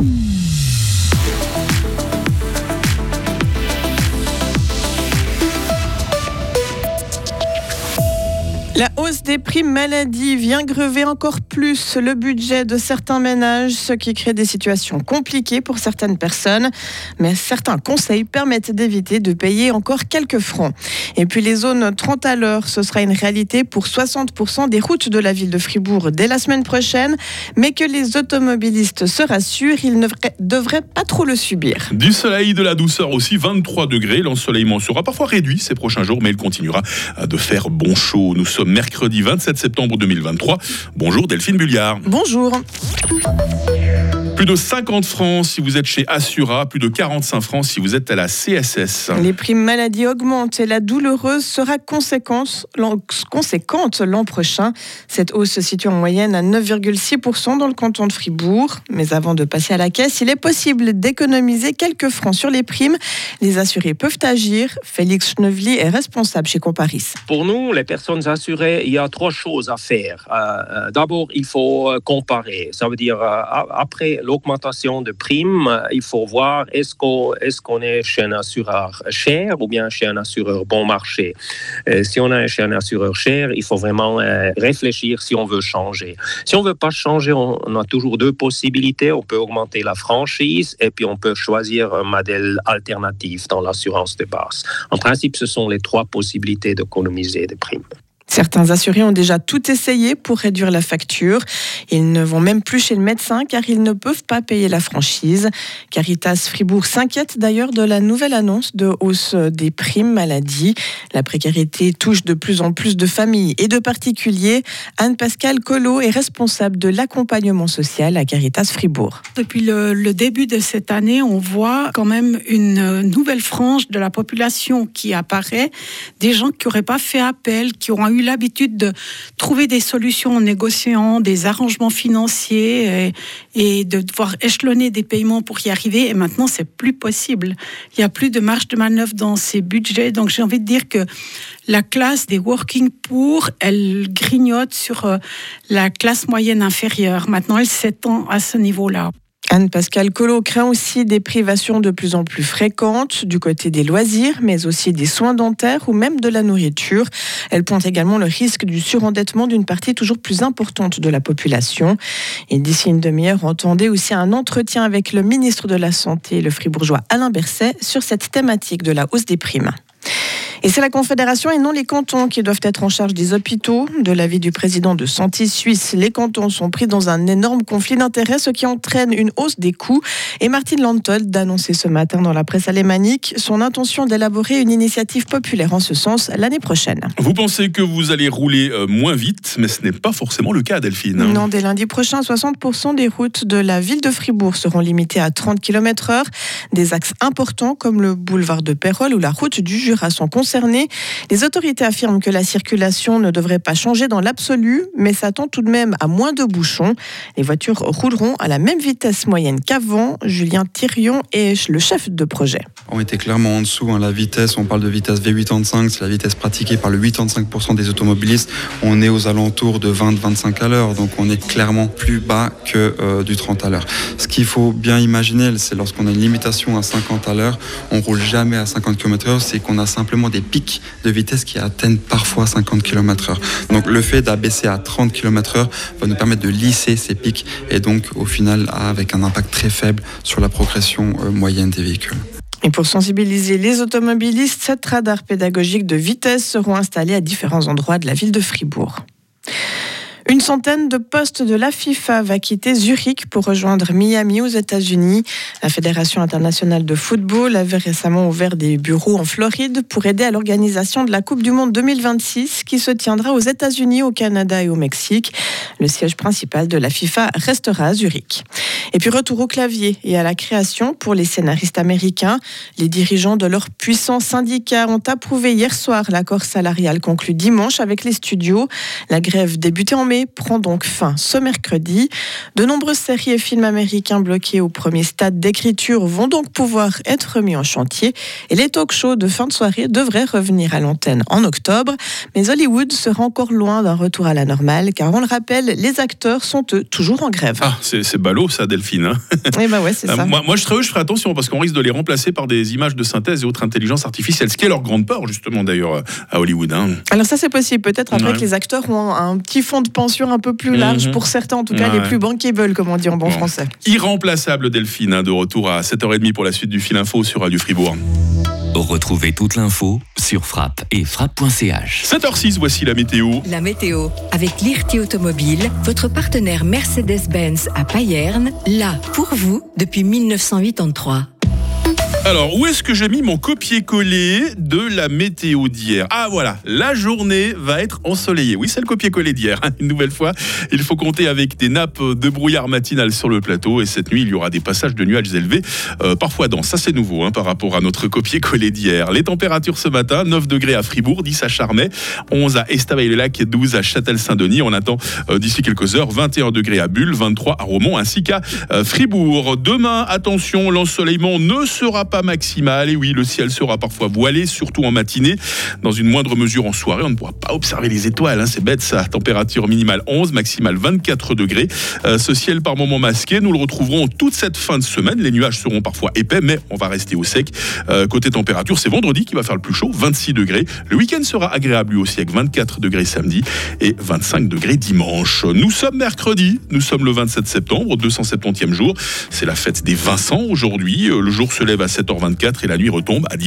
Mm. La hausse des primes maladie vient grever encore plus le budget de certains ménages, ce qui crée des situations compliquées pour certaines personnes. Mais certains conseils permettent d'éviter de payer encore quelques francs. Et puis les zones 30 à l'heure, ce sera une réalité pour 60% des routes de la ville de Fribourg dès la semaine prochaine. Mais que les automobilistes se rassurent, ils ne devraient pas trop le subir. Du soleil, de la douceur aussi, 23 degrés. L'ensoleillement sera parfois réduit ces prochains jours, mais il continuera de faire bon chaud. Nous sommes mercredi 27 septembre 2023. Bonjour Delphine Bulliard. Bonjour. Plus de 50 francs si vous êtes chez Assura, plus de 45 francs si vous êtes à la CSS. Les primes maladie augmentent et la douloureuse sera conséquente l'an prochain. Cette hausse se situe en moyenne à 9,6% dans le canton de Fribourg. Mais avant de passer à la caisse, il est possible d'économiser quelques francs sur les primes. Les assurés peuvent agir. Félix Schnevely est responsable chez Comparis. Pour nous, les personnes assurées, il y a trois choses à faire. Euh, euh, d'abord, il faut euh, comparer. Ça veut dire, après l'augmentation de primes, il faut voir est-ce qu'on est, chez un assureur cher ou bien chez un assureur bon marché. Euh, si on est chez un assureur cher, il faut vraiment euh, réfléchir si on veut changer. Si on veut pas changer, on, a toujours deux possibilités. On peut augmenter la franchise et puis on peut choisir un modèle alternatif dans l'assurance de base. En principe, ce sont les trois possibilités d'économiser des primes. Certains assurés ont déjà tout essayé pour réduire la facture. Ils ne vont même plus chez le médecin car ils ne peuvent pas payer la franchise. Caritas Fribourg s'inquiète d'ailleurs de la nouvelle annonce de hausse des primes maladie. La précarité touche de plus en plus de familles et de particuliers. Anne-Pascale Collot est responsable de l'accompagnement social à Caritas Fribourg. Depuis le, le début de cette année, on voit quand même une nouvelle frange de la population qui apparaît, des gens qui n'auraient pas fait appel, qui auront eu l'habitude de trouver des solutions en négociant des arrangements financiers et, de devoir échelonner des paiements pour y arriver. Et maintenant, c'est plus possible. Il n'y a plus de marge de manœuvre dans ces budgets. Donc, j'ai envie de dire que la classe des working poor, elle grignote sur euh, la classe moyenne inférieure. Maintenant, elle s'étend à ce niveau-là. Anne-Pascale Collot craint aussi des privations de plus en plus fréquentes du côté des loisirs, mais aussi des soins dentaires ou même de la nourriture. Elle pointe également le risque du surendettement d'une partie toujours plus importante de la population. Et d'ici une demi-heure, entendez aussi un entretien avec le ministre de la Santé, le fribourgeois Alain Berset, sur cette thématique de la hausse des primes. Et c'est la Confédération et non les cantons qui doivent être en charge des hôpitaux. De l'avis du président de Santé Suisse, les cantons sont pris dans un énorme conflit d'intérêts, ce qui entraîne une hausse des coûts. Et Martine Lantold d'annoncer ce matin dans la presse alémanique son intention d'élaborer une initiative populaire en ce sens l'année prochaine. Vous pensez que vous allez rouler euh, moins vite, mais ce n'est pas forcément le cas, Delphine. Non, dès lundi prochain, 60% des routes de la ville de Fribourg seront limitées à 30 km/h. Des axes importants comme le boulevard de Pérol ou la route du Jura sont concernés les autorités affirment que la circulation ne devrait pas changer dans l'absolu, mais s'attend tout de même à moins de bouchons. Les voitures rouleront à la même vitesse moyenne qu'avant. Julien Thirion est le chef de projet. On était clairement en dessous. Hein. La vitesse, on parle de vitesse V85, c'est la vitesse pratiquée par le 85% des automobilistes. On est aux alentours de 20-25 à l'heure, donc on est clairement plus bas que euh, du 30 à l'heure. Ce qu'il faut bien imaginer, c'est lorsqu'on a une limitation à 50 à l'heure, on roule jamais à 50 km/h, c'est qu'on a simplement des pics de vitesse qui atteignent parfois 50 km/h. Donc le fait d'abaisser à 30 km/h va nous permettre de lisser ces pics et donc au final avec un impact très faible sur la progression euh, moyenne des véhicules. Pour sensibiliser les automobilistes, sept radars pédagogiques de vitesse seront installés à différents endroits de la ville de Fribourg. Une centaine de postes de la FIFA va quitter Zurich pour rejoindre Miami aux États-Unis. La Fédération internationale de football avait récemment ouvert des bureaux en Floride pour aider à l'organisation de la Coupe du Monde 2026 qui se tiendra aux États-Unis, au Canada et au Mexique. Le siège principal de la FIFA restera à Zurich. Et puis retour au clavier et à la création pour les scénaristes américains. Les dirigeants de leur puissants syndicats ont approuvé hier soir l'accord salarial conclu dimanche avec les studios. La grève débutait en mai prend donc fin ce mercredi. De nombreuses séries et films américains bloqués au premier stade d'écriture vont donc pouvoir être mis en chantier et les talk shows de fin de soirée devraient revenir à l'antenne en octobre. Mais Hollywood sera encore loin d'un retour à la normale car on le rappelle, les acteurs sont eux toujours en grève. Ah, c'est ballot ça, Delphine. Hein. Eh ben ouais, c'est Euh, ça. Moi, moi, je serais eux, je ferais attention parce qu'on risque de les remplacer par des images de synthèse et autres intelligences artificielles, ce qui est leur grande peur, justement, d'ailleurs, euh, à Hollywood. hein. Alors ça c'est possible, peut-être après Ouais. que les acteurs ont un, un petit fonds de un peu plus large Mhm. pour certains, en tout cas Ouais. les plus bankable comme on dit en bon Bon. français. Irremplaçable Delphine, hein, de retour à 7h30 pour la suite du fil info sur Radio Fribourg. Retrouvez toute l'info sur frappe et frappe.ch. 7h06, voici la météo. La météo avec Lirti Automobile, votre partenaire Mercedes-Benz à Payerne, là pour vous depuis 1983. Alors, où est-ce que j'ai mis mon copier-coller de la météo d'hier? Ah voilà, la journée va être ensoleillée. Oui, c'est le copier-coller d'hier. hein. Une nouvelle fois, il faut compter avec des nappes de brouillard matinal sur le plateau. Et cette nuit, il y aura des passages de nuages élevés, euh, parfois denses. Ça, c'est nouveau hein, par rapport à notre copier-coller d'hier. Les températures ce matin, 9 degrés à Fribourg, 10 à Charmey, 11 à Estavayer-le-Lac et 12 à Châtel-Saint-Denis. On attend euh, d'ici quelques heures 21 degrés à Bulle, 23 à Romont ainsi qu'à euh, Fribourg. Demain, attention, l'ensoleillement ne sera pas maximal. Et oui, le ciel sera parfois voilé, surtout en matinée. Dans une moindre mesure en soirée, on ne pourra pas observer les étoiles. hein, c'est bête ça. Température minimale 11, maximale 24 degrés. Euh, ce ciel par moments masqué, nous le retrouverons toute cette fin de semaine. Les nuages seront parfois épais, mais on va rester au sec. Euh, côté température, c'est vendredi qui va faire le plus chaud, 26 degrés. Le week-end sera agréable lui aussi avec 24 degrés samedi et 25 degrés dimanche. Nous sommes mercredi, nous sommes le 27 septembre, 270e jour. C'est la fête des Vincent aujourd'hui. Euh, Le jour se lève à 7h24 et la nuit retombe à 19h.